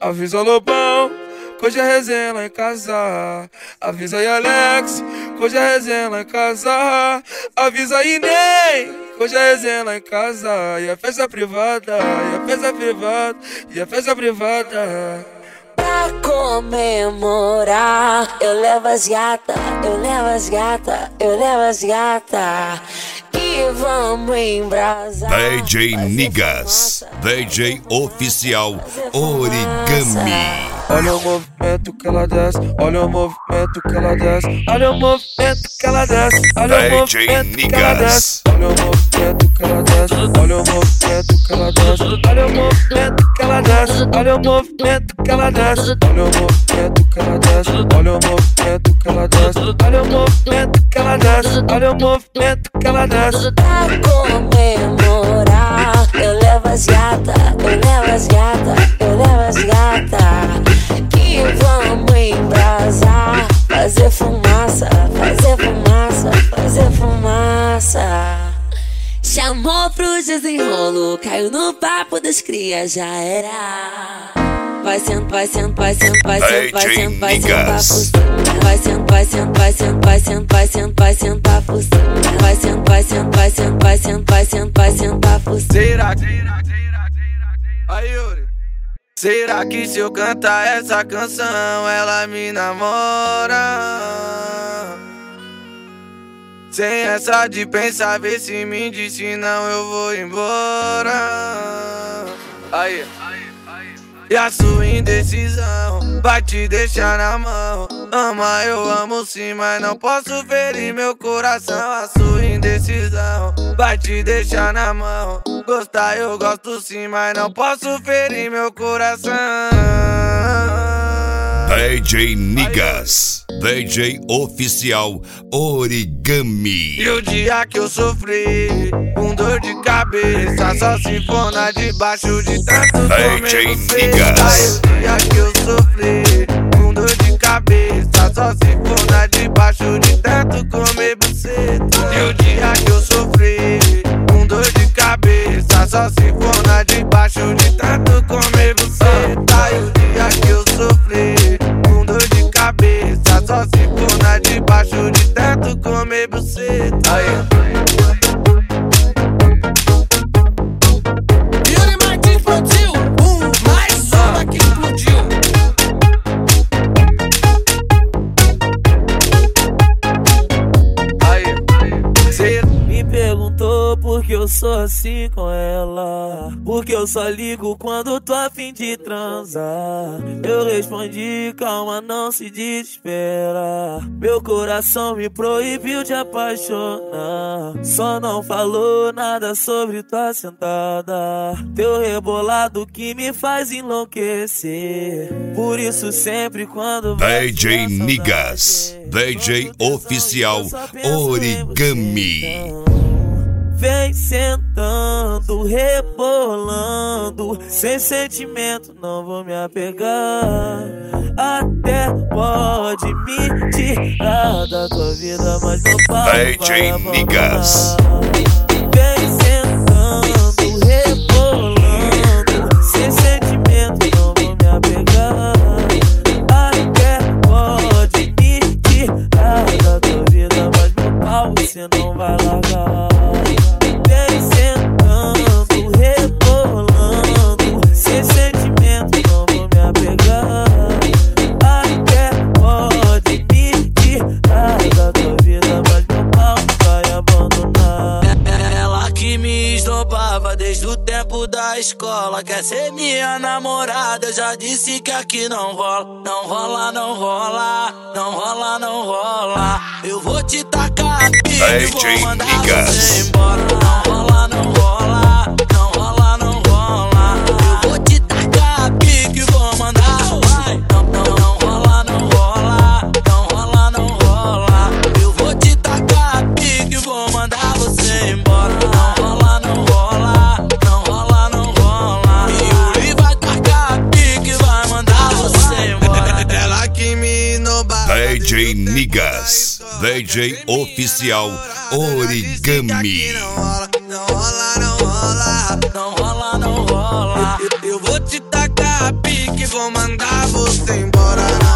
Avisa Lobão, hoje é resenha lá em casa. Avisa aí Alex, hoje é resenha lá em casa. Avisa aí Ney, hoje é resenha lá em casa. E a festa privada, e a festa privada, e a festa privada. Pra comemorar, eu levo as gata, eu levo as gata, eu levo as gata. E vamos embrasar. DJ Nigas, DJ oficial Origami. Olha o movimento que ela desce, olha o movimento que ela desce, olha o movimento que ela desce, olha o movimento que ela Nigas. desce, olha o movimento que ela desce, olha o movimento que ela desce, olha o movimento desce, olha o movimento que ela desce, olha o movimento que ela desce, olha o movimento que ela desce, olha o movimento que ela desce, olha o movimento que ela desce. Pra comemorar, eu levo as gata, eu levo as gata, desenrolo, caiu no papo das crias, já era. Vai sendo, vai sendo, vai sendo, vai sendo, vai sendo, vai sendo, vai sendo, vai sendo, vai sendo, vai sendo, vai sendo, vai sendo, cima. Vai sendo, vai sendo, vai sendo, vai sendo, vai sendo, vai sendo, cima. Será que. Aí, Yuri. Será que se eu cantar essa canção ela me namora? Sem essa de pensar, vê se me diz, senão eu vou embora. Aí. E a sua indecisão vai te deixar na mão. Ama, eu amo sim, mas não posso ferir meu coração. A sua indecisão vai te deixar na mão. Gostar eu gosto sim, mas não posso ferir meu coração. DJ Nigas, DJ oficial Origami. E o dia que eu sofri com dor de cabeça Só se for na debaixo de tanto DJ. Aí o dia que eu sofri com dor de cabeça Só se for na debaixo de tanto comer você E o dia que eu sofri com dor de cabeça Só se fire. Perguntou por que eu sou assim com ela. Porque eu só ligo quando tô a fim de transar. Eu respondi, calma, não se desespera. Meu coração me proibiu de apaixonar. Só não falou nada sobre tua sentada. Teu rebolado que me faz enlouquecer. Por isso, sempre quando vai DJ Nigas, DJ oficial Origami. Vem sentando, rebolando, sem sentimento, não vou me apegar. Até pode me tirar da tua vida, mas pau vai DJ. Nigas. Tempo da escola. Quer ser minha namorada? Eu já disse que aqui não rola. Não rola, não rola. Não rola, não rola. Eu vou te tacar pique, DJ vou mandar você embora. Não rola. DJ Nigas, DJ oficial Origami. Não rola, não rola, não rola Não rola. Eu, vou te tacar pique, vou mandar você embora.